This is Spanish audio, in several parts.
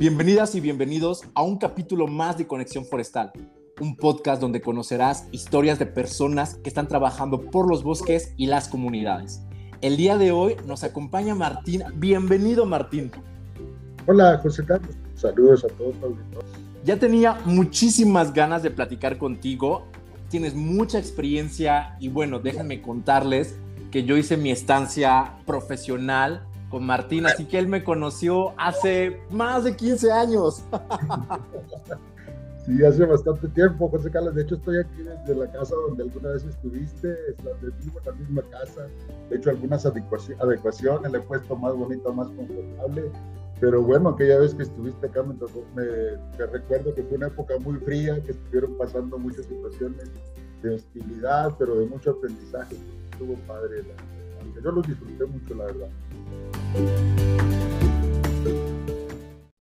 Bienvenidas y bienvenidos a un capítulo más de Conexión Forestal, un podcast donde conocerás historias de personas que están trabajando por los bosques y las comunidades. El día de hoy nos acompaña Martín. Bienvenido, Martín. Hola, José Carlos. Saludos a todos. Ya tenía muchísimas ganas de platicar contigo. Tienes mucha experiencia y bueno, déjenme contarles que yo hice mi estancia profesional con Martín, así que él me conoció hace más de 15 años. Sí, hace bastante tiempo, José Carlos. De hecho, estoy aquí desde la casa donde alguna vez estuviste. Vivo la misma casa. He hecho algunas adecuaciones, le he puesto más bonito, más confortable. Pero bueno, aquella vez que estuviste acá me, me, recuerdo que fue una época muy fría, que estuvieron pasando muchas situaciones de hostilidad, pero de mucho aprendizaje. Estuvo padre. La, yo lo disfruté mucho, la verdad.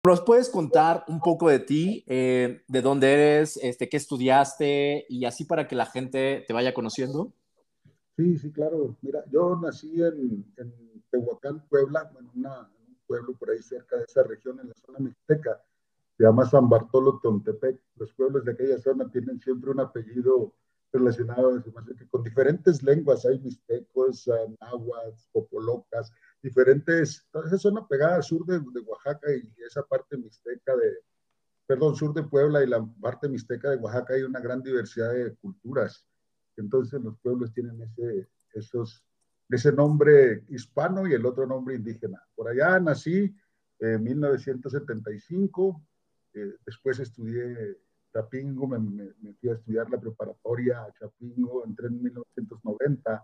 ¿Nos puedes contar un poco de ti, eh, de dónde eres, este, qué estudiaste y así para que la gente te vaya conociendo? Sí, sí, claro. Mira, yo nací en, Tehuacán, Puebla, en, un pueblo por ahí cerca de esa región, en la zona mixteca. Se llama San Bartolo Tontepec. Los pueblos de aquella zona tienen siempre un apellido relacionado con diferentes lenguas. Hay mixtecos, náhuatl, popolocas, diferentes, esa zona pegada al sur de, de, Oaxaca y esa parte mixteca de, perdón, sur de Puebla y la parte mixteca de Oaxaca hay una gran diversidad de culturas. Entonces los pueblos tienen ese, esos, ese nombre hispano y el otro nombre indígena. Por allá nací en 1975, eh, después estudié Chapingo, me, me, fui a estudiar la preparatoria a Chapingo, entré en 1990,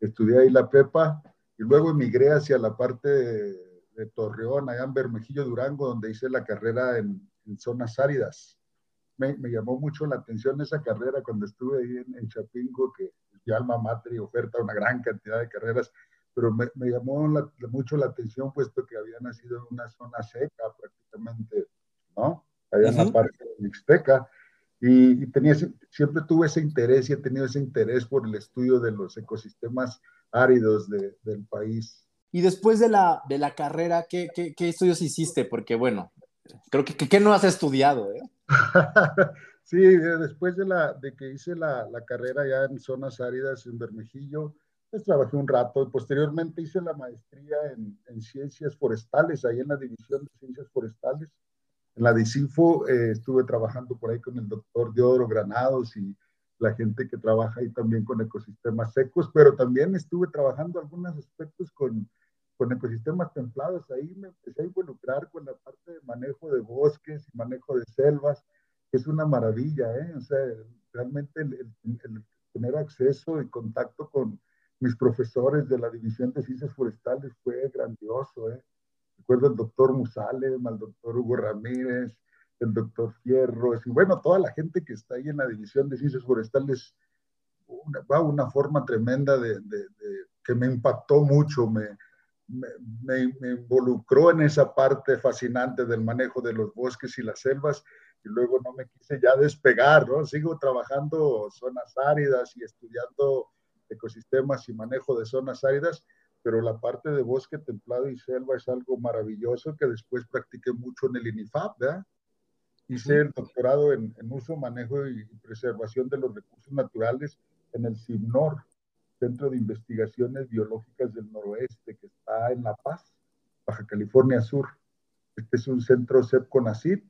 estudié ahí la prepa y luego emigré hacia la parte de, Torreón, allá en Bermejillo, Durango, donde hice la carrera en, zonas áridas. Me, llamó mucho la atención esa carrera cuando estuve ahí en, Chapingo, que mi alma mater y oferta una gran cantidad de carreras, pero me, llamó mucho la atención puesto que había nacido en una zona seca prácticamente, ¿no? Allá en la parte de Mixteca. Y, y, tenía, siempre tuve ese interés y he tenido ese interés por el estudio de los ecosistemas áridos del país. Y después de la, de la carrera, ¿qué, ¿qué, qué, estudios hiciste? Porque bueno, creo que ¿qué no has estudiado? Eh? sí, después de, la, de que hice la, la, carrera ya en zonas áridas en Bermejillo, pues trabajé un rato y posteriormente hice la maestría en, en ciencias forestales, ahí en la División de Ciencias Forestales. En la DICIFO eh, estuve trabajando por ahí con el doctor Diodoro Granados y la gente que trabaja ahí también con ecosistemas secos, pero también estuve trabajando algunos aspectos con, con ecosistemas templados. Ahí me empecé a involucrar con la parte de manejo de bosques y manejo de selvas, es una maravilla, ¿eh? O sea, realmente tener acceso y contacto con mis profesores de la División de Ciencias Forestales fue grandioso, ¿eh? Recuerdo al doctor Musale, al doctor Hugo Ramírez, el doctor Fierro, y bueno, toda la gente que está ahí en la División de Ciencias Forestales, una, va una forma tremenda de, que me impactó mucho, me, me, me, involucró en esa parte fascinante del manejo de los bosques y las selvas, y luego no me quise ya despegar, ¿no? Sigo trabajando zonas áridas y estudiando ecosistemas y manejo de zonas áridas, pero la parte de bosque templado y selva es algo maravilloso que después practiqué mucho en el INIFAP, ¿verdad? Hice el doctorado en, uso, manejo y preservación de los recursos naturales en el CIMNOR, Centro de Investigaciones Biológicas del Noroeste, que está en La Paz, Baja California Sur. Este es un centro CEPCONACID,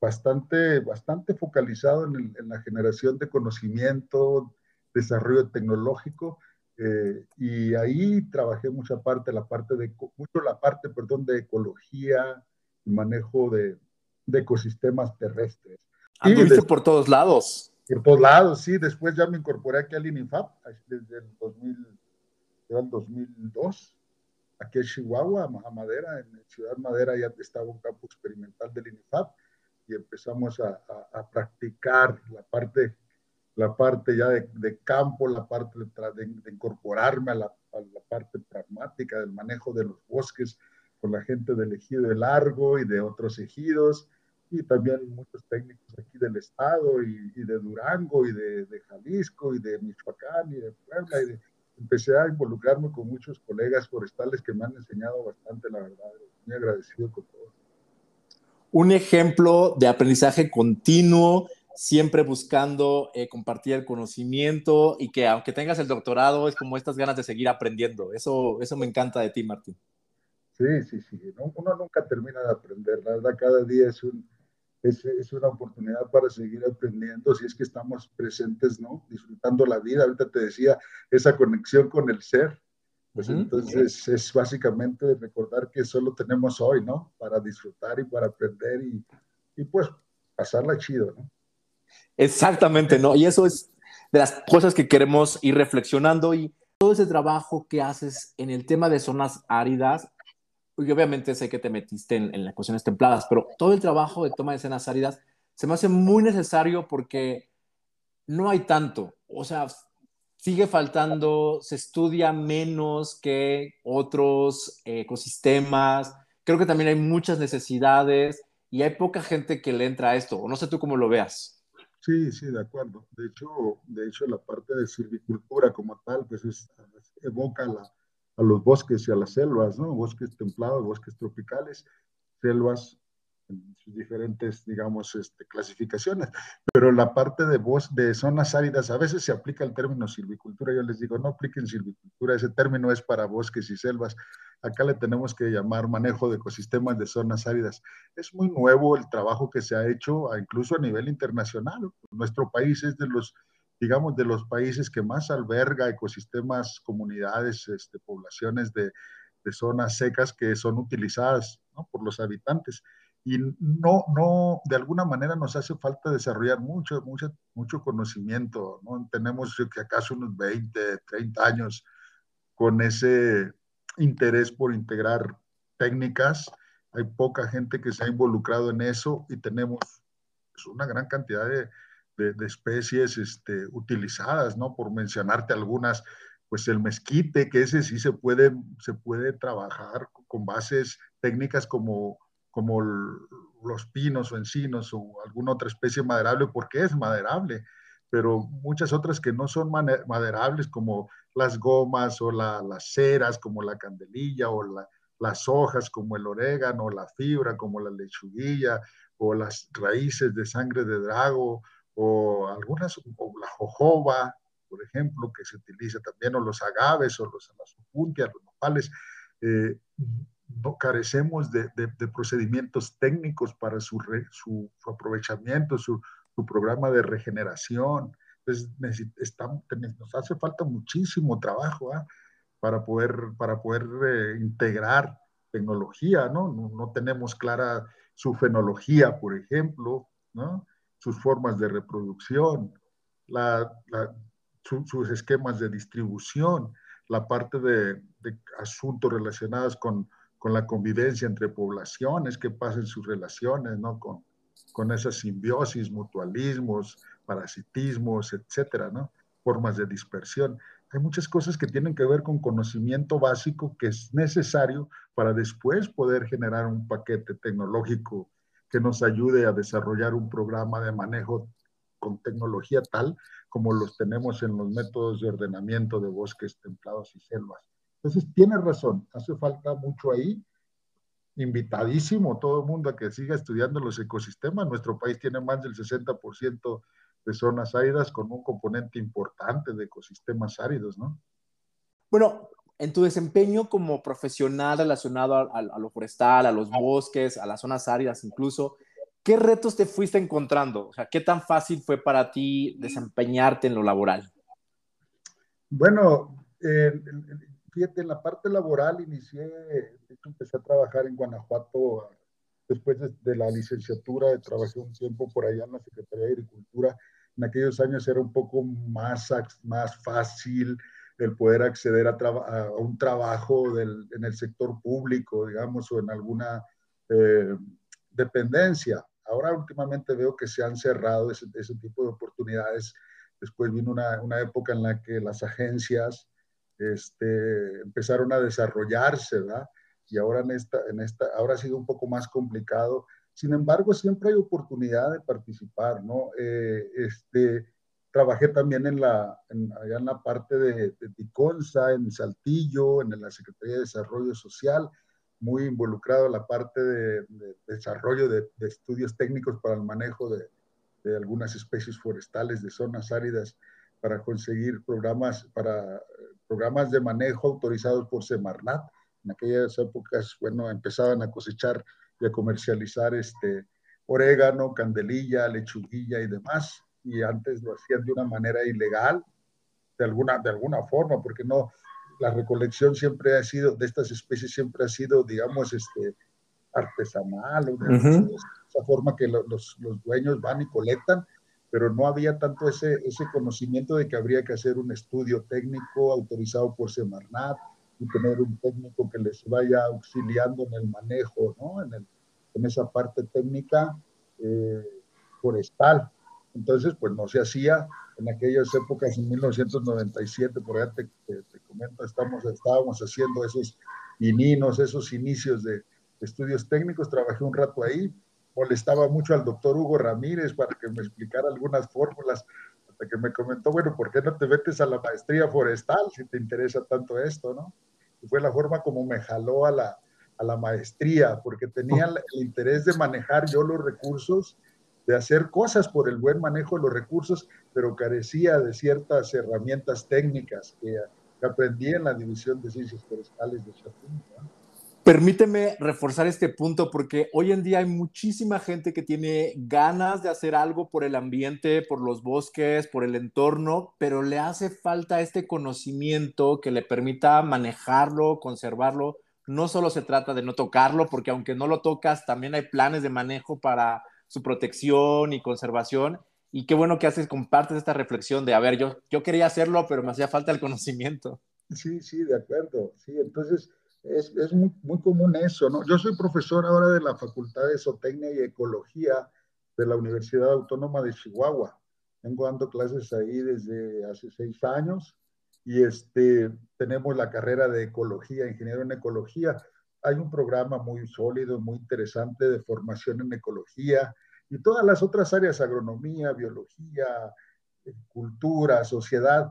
bastante, bastante focalizado en, la generación de conocimiento, desarrollo tecnológico, eh, y ahí trabajé mucha parte, la parte de, mucho la parte, perdón, de ecología, manejo de, de ecosistemas terrestres. Anduviste por todos lados. Por todos lados, sí. Después ya me incorporé aquí al INIFAP desde el, 2000, el 2002, aquí en Chihuahua, a Madera, en Ciudad Madera ya estaba un campo experimental del INIFAP y empezamos a, a, practicar la parte, la parte ya de, de campo, la parte de, de incorporarme a la, parte pragmática del manejo de los bosques con la gente del ejido de Largo y de otros ejidos y también muchos técnicos aquí del estado y, de Durango y de, Jalisco y de Michoacán y de Puebla. Y empecé a involucrarme con muchos colegas forestales que me han enseñado bastante, la verdad. Muy agradecido con todos. un ejemplo de aprendizaje continuo, siempre buscando eh, compartir el conocimiento y que aunque tengas el doctorado, es como estas ganas de seguir aprendiendo. Eso, eso me encanta de ti, Martín. Sí, sí, sí. Uno nunca termina de aprender. La verdad, cada día es, un, es, es, una oportunidad para seguir aprendiendo si es que estamos presentes, ¿no? Disfrutando la vida. Ahorita te decía esa conexión con el ser. Pues entonces es básicamente recordar que solo tenemos hoy, ¿no? Para disfrutar y para aprender y, y pues pasarla chido, ¿no? Exactamente, ¿no? Y eso es de las cosas que queremos ir reflexionando y todo ese trabajo que haces en el tema de zonas áridas, y obviamente sé que te metiste en, en las cuestiones templadas, pero todo el trabajo de toma de zonas áridas se me hace muy necesario porque no hay tanto. O sea, sigue faltando, se estudia menos que otros ecosistemas. Creo que también hay muchas necesidades y hay poca gente que le entra a esto. No sé tú cómo lo veas. Sí, sí, de acuerdo. De hecho, de hecho la parte de silvicultura como tal, pues es, evoca a los bosques y a las selvas, ¿no? Bosques templados, bosques tropicales, selvas en sus diferentes, digamos, este, clasificaciones. Pero la parte de, bos, de zonas áridas, a veces se aplica el término silvicultura. Yo les digo, no apliquen silvicultura, ese término es para bosques y selvas. Acá le tenemos que llamar manejo de ecosistemas de zonas áridas. Es muy nuevo el trabajo que se ha hecho, incluso a nivel internacional. Nuestro país es de los digamos, de los países que más alberga ecosistemas, comunidades, este, poblaciones de, de, zonas secas que son utilizadas ¿no? por los habitantes y no, no, de alguna manera nos hace falta desarrollar mucho, mucho, mucho conocimiento, ¿no? Tenemos que acaso unos 20, 30 años con ese interés por integrar técnicas, hay poca gente que se ha involucrado en eso y tenemos pues, una gran cantidad de, de, de, especies este, utilizadas, ¿no? Por mencionarte algunas, pues el mezquite, que ese sí se puede, se puede trabajar con bases técnicas como como los pinos o encinos o alguna otra especie maderable, porque es maderable, pero muchas otras que no son maderables, como las gomas o las ceras, como la candelilla, o las hojas, como el orégano, la fibra, como la lechuguilla, o las raíces de sangre de drago, o algunas, o la jojoba, por ejemplo, que se utiliza también, o los agaves, o los amazopuntias, los nopales. Eh, no carecemos de, de, procedimientos técnicos para su, su, aprovechamiento, su, programa de regeneración. Entonces, nos hace falta muchísimo trabajo ¿ah? para poder, para poder eh, integrar tecnología, ¿no? ¿no? tenemos clara su fenología, por ejemplo, ¿no? sus formas de reproducción, la, la, su, sus esquemas de distribución, la parte de, de asuntos relacionados con con la convivencia entre poblaciones, qué pasa en sus relaciones, ¿no? Con, con esas simbiosis, mutualismos, parasitismos, etcétera, ¿no? Formas de dispersión. Hay muchas cosas que tienen que ver con conocimiento básico que es necesario para después poder generar un paquete tecnológico que nos ayude a desarrollar un programa de manejo con tecnología tal como los tenemos en los métodos de ordenamiento de bosques templados y selvas. Entonces, tiene razón, hace falta mucho ahí. Invitadísimo todo el mundo a que siga estudiando los ecosistemas. Nuestro país tiene más del 60% de zonas áridas con un componente importante de ecosistemas áridos, ¿no? Bueno, en tu desempeño como profesional relacionado a, a, a, lo forestal, a los bosques, a las zonas áridas incluso, ¿qué retos te fuiste encontrando? O sea, ¿qué tan fácil fue para ti desempeñarte en lo laboral? Bueno, eh, fíjate, en la parte laboral inicié, de hecho empecé a trabajar en Guanajuato después de, de, la licenciatura, trabajé un tiempo por allá en la Secretaría de Agricultura. En aquellos años era un poco más, más fácil el poder acceder a, a un trabajo del, en el sector público, digamos, o en alguna eh, dependencia. Ahora últimamente veo que se han cerrado ese, ese tipo de oportunidades. Después vino una, una época en la que las agencias este, empezaron a desarrollarse, ¿verdad? Y ahora, en esta, en esta, ahora ha sido un poco más complicado. Sin embargo, siempre hay oportunidad de participar, ¿no? Eh, este, trabajé también en la, en, allá en la parte de, de en Saltillo, en la Secretaría de Desarrollo Social, muy involucrado en la parte de, desarrollo de, estudios técnicos para el manejo de, algunas especies forestales de zonas áridas para conseguir programas, para, programas de manejo autorizados por Semarnat. En aquellas épocas, bueno, empezaban a cosechar y a comercializar este orégano, candelilla, lechuguilla y demás. Y antes lo hacían de una manera ilegal, de alguna, de alguna forma, porque no, la recolección siempre ha sido, de estas especies siempre ha sido, digamos, este, artesanal, o de esa forma que los, los, dueños van y colectan, pero no había tanto ese, ese conocimiento de que habría que hacer un estudio técnico autorizado por Semarnat y tener un técnico que les vaya auxiliando en el manejo, ¿no? En, el, en esa parte técnica eh, forestal. Entonces, pues no se hacía en aquellas épocas, en 1997, por allá te, comento, estamos, estábamos haciendo esos ininos, esos inicios de estudios técnicos, trabajé un rato ahí, molestaba mucho al doctor Hugo Ramírez para que me explicara algunas fórmulas, hasta que me comentó, bueno, ¿por qué no te metes a la maestría forestal si te interesa tanto esto, no? Y fue la forma como me jaló a la, a la maestría, porque tenía el interés de manejar yo los recursos de hacer cosas por el buen manejo de los recursos, pero carecía de ciertas herramientas técnicas que, aprendí en la División de Ciencias Forestales de Chapín. Permíteme reforzar este punto porque hoy en día hay muchísima gente que tiene ganas de hacer algo por el ambiente, por los bosques, por el entorno, pero le hace falta este conocimiento que le permita manejarlo, conservarlo. No solo se trata de no tocarlo, porque aunque no lo tocas, también hay planes de manejo para su protección y conservación. Y qué bueno que haces, compartes esta reflexión de, a ver, yo, yo quería hacerlo, pero me hacía falta el conocimiento. Sí, sí, de acuerdo. Sí, entonces es, es muy, común eso, ¿no? Yo soy profesor ahora de la Facultad de Zootecnia y Ecología de la Universidad Autónoma de Chihuahua. Vengo dando clases ahí desde hace seis años y este, tenemos la carrera de ecología, ingeniero en ecología hay un programa muy sólido, muy interesante de formación en ecología y todas las otras áreas, agronomía, biología, cultura, sociedad,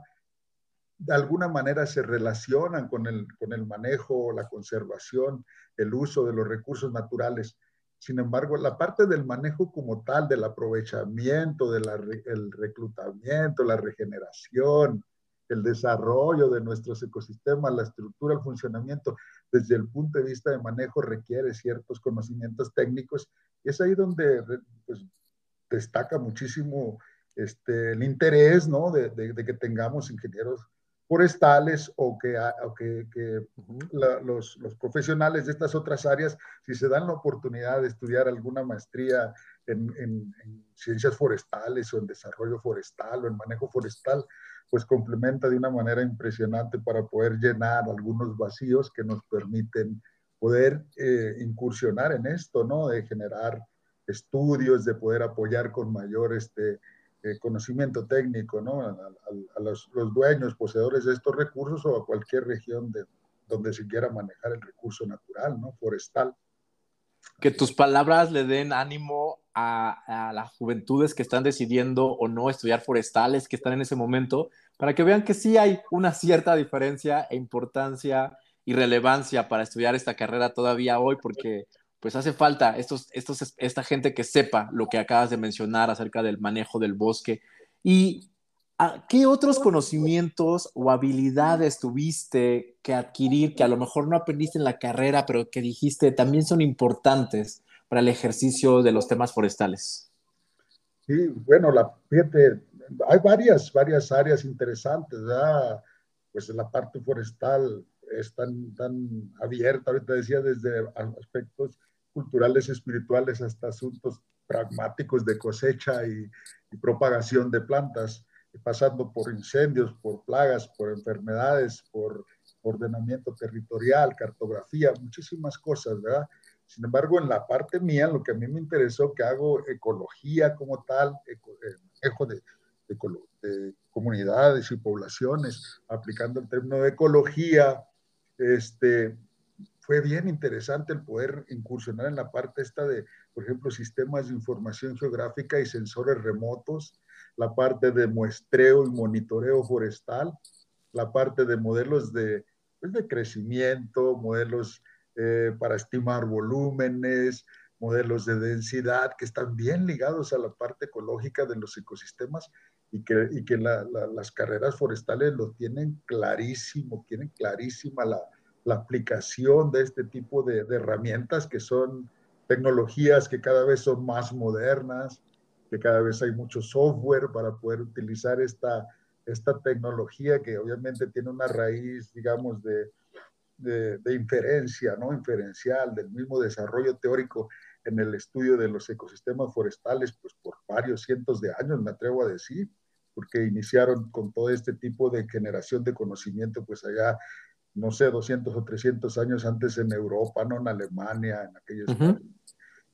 de alguna manera se relacionan con el, con el manejo, la conservación, el uso de los recursos naturales. Sin embargo, la parte del manejo como tal, del aprovechamiento, del reclutamiento, la regeneración, el desarrollo de nuestros ecosistemas, la estructura, el funcionamiento, desde el punto de vista de manejo requiere ciertos conocimientos técnicos y es ahí donde pues, destaca muchísimo este, el interés ¿no? de, que tengamos ingenieros forestales o que, que, los, los, profesionales de estas otras áreas, si se dan la oportunidad de estudiar alguna maestría en, en, en ciencias forestales o en desarrollo forestal o en manejo forestal, pues complementa de una manera impresionante para poder llenar algunos vacíos que nos permiten poder eh, incursionar en esto, ¿no? De generar estudios, de poder apoyar con mayor este, eh, conocimiento técnico, ¿no? A, los, dueños, poseedores de estos recursos o a cualquier región de, donde se quiera manejar el recurso natural, ¿no? Forestal. Que tus palabras le den ánimo a, las juventudes que están decidiendo o no estudiar forestales, que están en ese momento, para que vean que sí hay una cierta diferencia e importancia y relevancia para estudiar esta carrera todavía hoy, porque pues hace falta estos, estos, esta gente que sepa lo que acabas de mencionar acerca del manejo del bosque. ¿Y qué otros conocimientos o habilidades tuviste que adquirir que a lo mejor no aprendiste en la carrera, pero que dijiste también son importantes para el ejercicio de los temas forestales? Sí, bueno, la, fíjate, hay varias, varias áreas interesantes. Pues la parte forestal es tan, tan abierta, ahorita decía, desde aspectos culturales, espirituales, hasta asuntos pragmáticos de cosecha y, propagación de plantas, pasando por incendios, por plagas, por enfermedades, por ordenamiento territorial, cartografía, muchísimas cosas, ¿verdad? Sin embargo, en la parte mía, lo que a mí me interesó, que hago ecología como tal, eco, de, de, comunidades y poblaciones, aplicando el término de ecología, este, fue bien interesante el poder incursionar en la parte esta de, por ejemplo, sistemas de información geográfica y sensores remotos, la parte de muestreo y monitoreo forestal, la parte de modelos de, pues, de crecimiento, modelos eh, para estimar volúmenes, modelos de densidad que están bien ligados a la parte ecológica de los ecosistemas y que, y que las carreras forestales lo tienen clarísimo, tienen clarísima la, la aplicación de este tipo de, herramientas que son tecnologías que cada vez son más modernas, que cada vez hay mucho software para poder utilizar esta, esta tecnología que obviamente tiene una raíz, digamos, de, de, de, inferencia, ¿no? Inferencial, del mismo desarrollo teórico en el estudio de los ecosistemas forestales, pues por varios cientos de años, me atrevo a decir, porque iniciaron con todo este tipo de generación de conocimiento, pues allá, no sé, 200 o 300 años antes en Europa, no en Alemania, en aquellos uh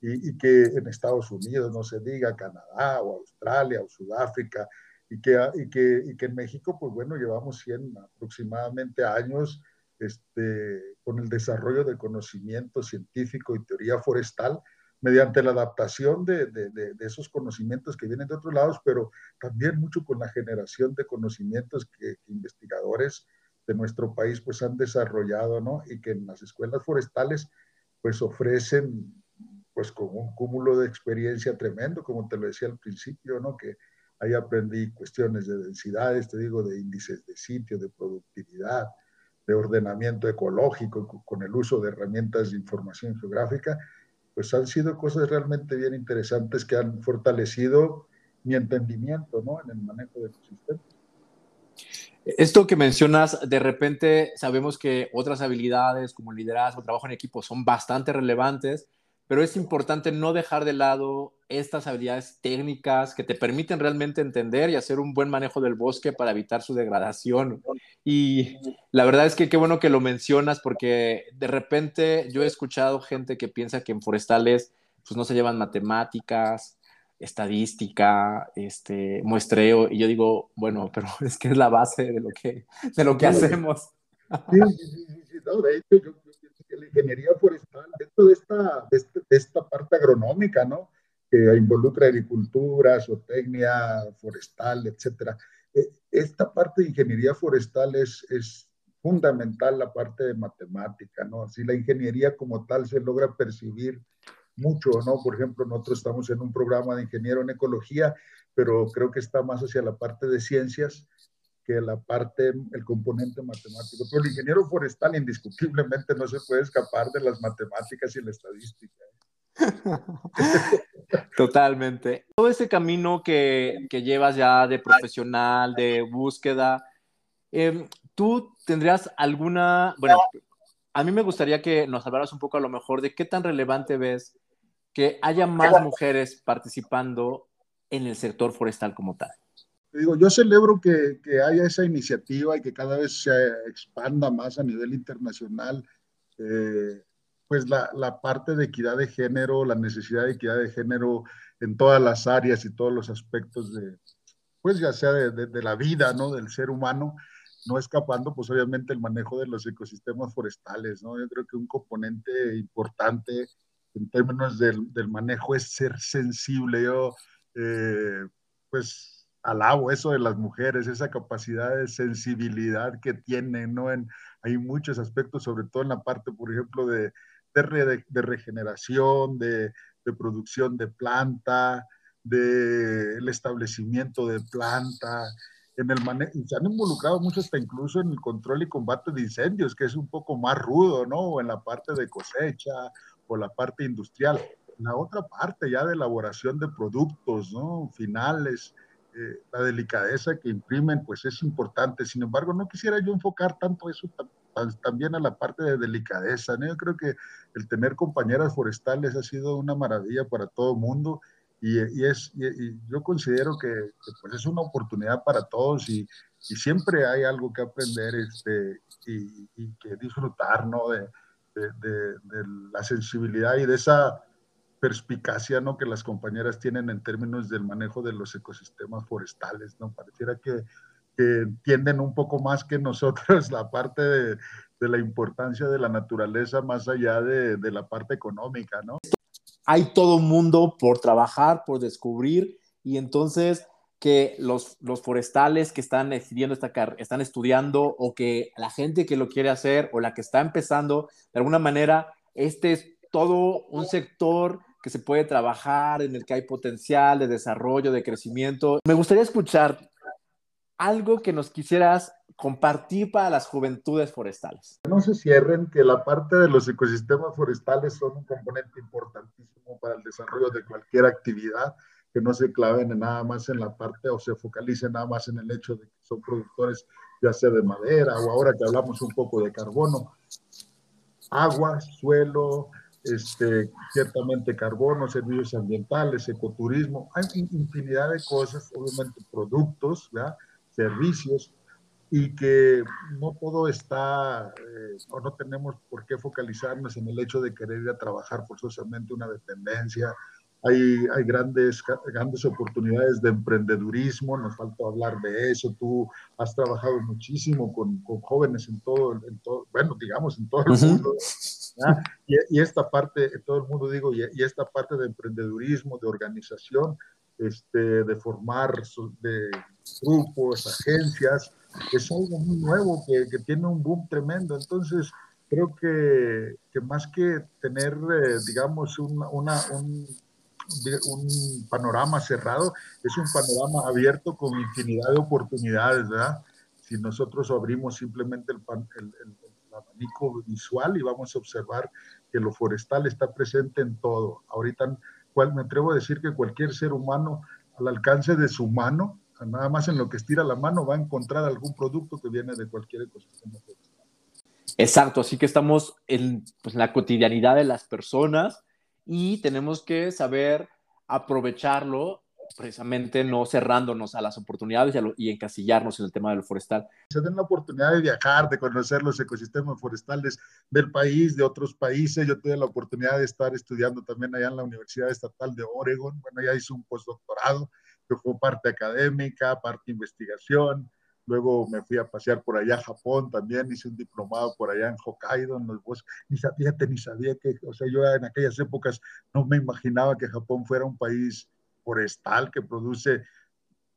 y, y, que en Estados Unidos, no se diga, Canadá o Australia o Sudáfrica, y que, y que, y que en México, pues bueno, llevamos 100 aproximadamente años este, con el desarrollo del conocimiento científico y teoría forestal, mediante la adaptación de, de, de, esos conocimientos que vienen de otros lados, pero también mucho con la generación de conocimientos que, que, investigadores de nuestro país pues han desarrollado, ¿no? Y que en las escuelas forestales pues ofrecen pues con un cúmulo de experiencia tremendo, como te lo decía al principio, ¿no? Que ahí aprendí cuestiones de densidades, te digo, de índices de sitio, de productividad, de ordenamiento ecológico, con el uso de herramientas de información geográfica, pues han sido cosas realmente bien interesantes que han fortalecido mi entendimiento ¿no? en el manejo de los sistemas. Esto que mencionas, de repente sabemos que otras habilidades como liderazgo, trabajo en equipo son bastante relevantes, pero es importante no dejar de lado estas habilidades técnicas que te permiten realmente entender y hacer un buen manejo del bosque para evitar su degradación. Y la verdad es que qué bueno que lo mencionas porque de repente yo he escuchado gente que piensa que en forestales pues no se llevan matemáticas, estadística, este, muestreo, y yo digo, bueno, pero es que es la base de lo que, de lo que hacemos. Sí, sí, sí, no, de hecho yo la ingeniería forestal, dentro de esta, de, este, de esta parte agronómica, ¿no? Que involucra agricultura, zootecnia, forestal, etcétera. E, esta parte de ingeniería forestal es, es fundamental la parte de matemática, ¿no? Así la ingeniería como tal se logra percibir mucho, ¿no? Por ejemplo, nosotros estamos en un programa de ingeniero en ecología, pero creo que está más hacia la parte de ciencias que la parte, el componente matemático. Pero el ingeniero forestal indiscutiblemente no se puede escapar de las matemáticas y la estadística. Totalmente. Todo ese camino que, que, llevas ya de profesional, de búsqueda, eh, ¿tú tendrías alguna, bueno, a mí me gustaría que nos hablaras un poco a lo mejor de qué tan relevante ves que haya más mujeres participando en el sector forestal como tal digo, yo celebro que, que, haya esa iniciativa y que cada vez se expanda más a nivel internacional, eh, pues la, la, parte de equidad de género, la necesidad de equidad de género en todas las áreas y todos los aspectos de, pues ya sea de, de, de la vida, ¿no? Del ser humano, no escapando, pues obviamente el manejo de los ecosistemas forestales, ¿no? Yo creo que un componente importante en términos del, del manejo es ser sensible. Yo, eh, pues alabo eso de las mujeres, esa capacidad de sensibilidad que tienen, ¿no? En, hay muchos aspectos, sobre todo en la parte, por ejemplo, de, de, re, de regeneración, de, de, producción de planta, del de establecimiento de planta, en el se han involucrado mucho hasta incluso en el control y combate de incendios, que es un poco más rudo, ¿no? O en la parte de cosecha o la parte industrial. La otra parte ya de elaboración de productos, ¿no? Finales, eh, la delicadeza que imprimen, pues es importante. Sin embargo, no quisiera yo enfocar tanto eso también a la parte de delicadeza. ¿no? Yo creo que el tener compañeras forestales ha sido una maravilla para todo el mundo y, y es, y, yo considero que, que, pues es una oportunidad para todos y, y siempre hay algo que aprender este, y, que disfrutar ¿no? de, de, de, de la sensibilidad y de esa perspicacia ¿no? que las compañeras tienen en términos del manejo de los ecosistemas forestales, ¿no? Pareciera que, que entienden un poco más que nosotros la parte de, de, la importancia de la naturaleza más allá de, de la parte económica, ¿no? Hay todo un mundo por trabajar, por descubrir, y entonces que los, los forestales que están decidiendo esta están estudiando o que la gente que lo quiere hacer o la que está empezando, de alguna manera, este es todo un sector que se puede trabajar, en el que hay potencial de desarrollo, de crecimiento. Me gustaría escuchar algo que nos quisieras compartir para las juventudes forestales. No se cierren que la parte de los ecosistemas forestales son un componente importantísimo para el desarrollo de cualquier actividad, que no se claven nada más en la parte o se focalicen nada más en el hecho de que son productores ya sea de madera o ahora que hablamos un poco de carbono, agua, suelo, este, ciertamente carbono, servicios ambientales, ecoturismo, hay infinidad de cosas, obviamente productos, servicios, y que no todo está, eh, o no tenemos por qué focalizarnos en el hecho de querer ir a trabajar forzosamente una dependencia. Hay, hay grandes, grandes oportunidades de emprendedurismo, nos falta hablar de eso. Tú has trabajado muchísimo con, con jóvenes en todo, en todo, bueno, digamos, en todo el mundo. Y, esta parte, todo el mundo digo, y, esta parte de emprendedurismo, de organización, este, de formar de grupos, agencias, es algo muy nuevo que, que tiene un boom tremendo. Entonces, creo que, que más que tener, eh, digamos, una, un, un panorama cerrado, es un panorama abierto con infinidad de oportunidades, ¿verdad? Si nosotros abrimos simplemente el, el, el, abanico visual y vamos a observar que lo forestal está presente en todo. Ahorita cual, me atrevo a decir que cualquier ser humano al alcance de su mano, nada más en lo que estira la mano, va a encontrar algún producto que viene de cualquier ecosistema forestal. Exacto, así que estamos en pues, la cotidianidad de las personas y tenemos que saber aprovecharlo precisamente no cerrándonos a las oportunidades y, encasillarnos en el tema del forestal. Se den la oportunidad de viajar, de conocer los ecosistemas forestales del país, de otros países. Yo tuve la oportunidad de estar estudiando también allá en la Universidad Estatal de Oregon. Bueno, ya hice un postdoctorado que fue parte académica, parte investigación. Luego me fui a pasear por allá a Japón también, hice un diplomado por allá en Hokkaido, en los bosques. Ni sabía, ni sabía que, o sea, yo en aquellas épocas no me imaginaba que Japón fuera un país forestal que produce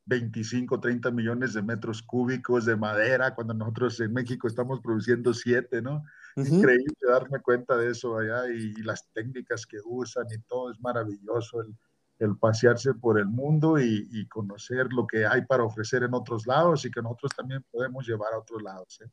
25, 30 millones de metros cúbicos de madera, cuando nosotros en México estamos produciendo 7, ¿no? Increíble darme cuenta de eso allá y, las técnicas que usan y todo, es maravilloso el, el pasearse por el mundo y, y, conocer lo que hay para ofrecer en otros lados y que nosotros también podemos llevar a otros lados. ¿eh?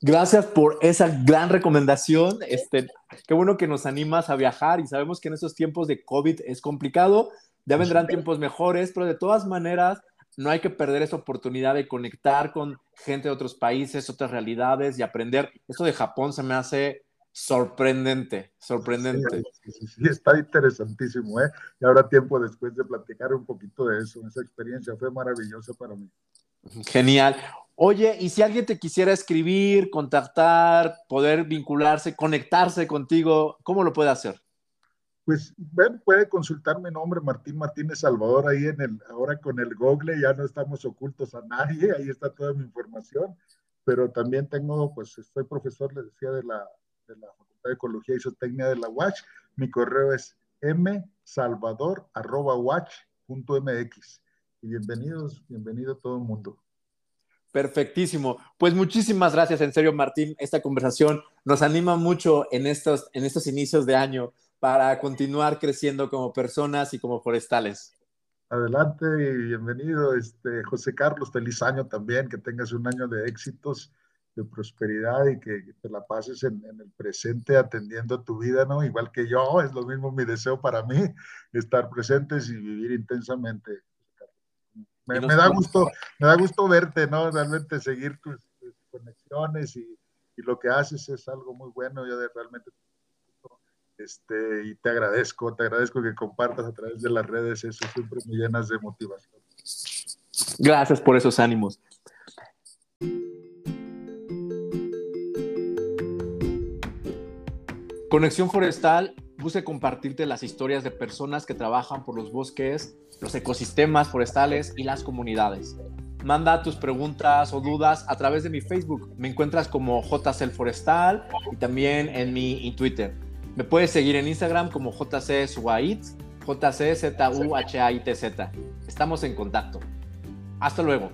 Gracias por esa gran recomendación. Este, qué bueno que nos animas a viajar y sabemos que en estos tiempos de COVID es complicado. Ya vendrán tiempos mejores, pero de todas maneras no hay que perder esa oportunidad de conectar con gente de otros países, otras realidades y aprender. Esto de Japón se me hace sorprendente, sorprendente. Sí, sí, está interesantísimo, ¿eh? Y ahora tiempo después de platicar un poquito de eso, esa experiencia fue maravillosa para mí. Genial. Oye, y si alguien te quisiera escribir, contactar, poder vincularse, conectarse contigo, ¿cómo lo puede hacer? Pues ven, puede consultar mi nombre, Martín Martínez Salvador, ahí en el, ahora con el Google, ya no estamos ocultos a nadie, ahí está toda mi información, pero también tengo, pues estoy profesor, les decía, de la, de la Facultad de Ecología y Zootecnia de la UACH, mi correo es msalvador.watch.mx. Y bienvenidos, bienvenido todo el mundo. Perfectísimo. Pues muchísimas gracias, en serio, Martín. Esta conversación nos anima mucho en estos, en estos inicios de año para continuar creciendo como personas y como forestales. Adelante y bienvenido, este, José Carlos. Feliz año también, que tengas un año de éxitos, de prosperidad y que te la pases en, en el presente atendiendo tu vida, ¿no? Igual que yo, es lo mismo mi deseo para mí, estar presentes y vivir intensamente me, da gusto, me da gusto verte, ¿no? Realmente seguir tus, conexiones y, y, lo que haces es algo muy bueno. Yo de, realmente este, y te agradezco, te agradezco que compartas a través de las redes, eso siempre me llenas de motivación. Gracias por esos ánimos. Conexión Forestal busca compartirte las historias de personas que trabajan por los bosques los ecosistemas forestales y las comunidades. Manda tus preguntas o dudas a través de mi Facebook. Me encuentras como JC Forestal y también en mi Twitter. Me puedes seguir en Instagram como JC JC Z U H A I T Z. Estamos en contacto. Hasta luego.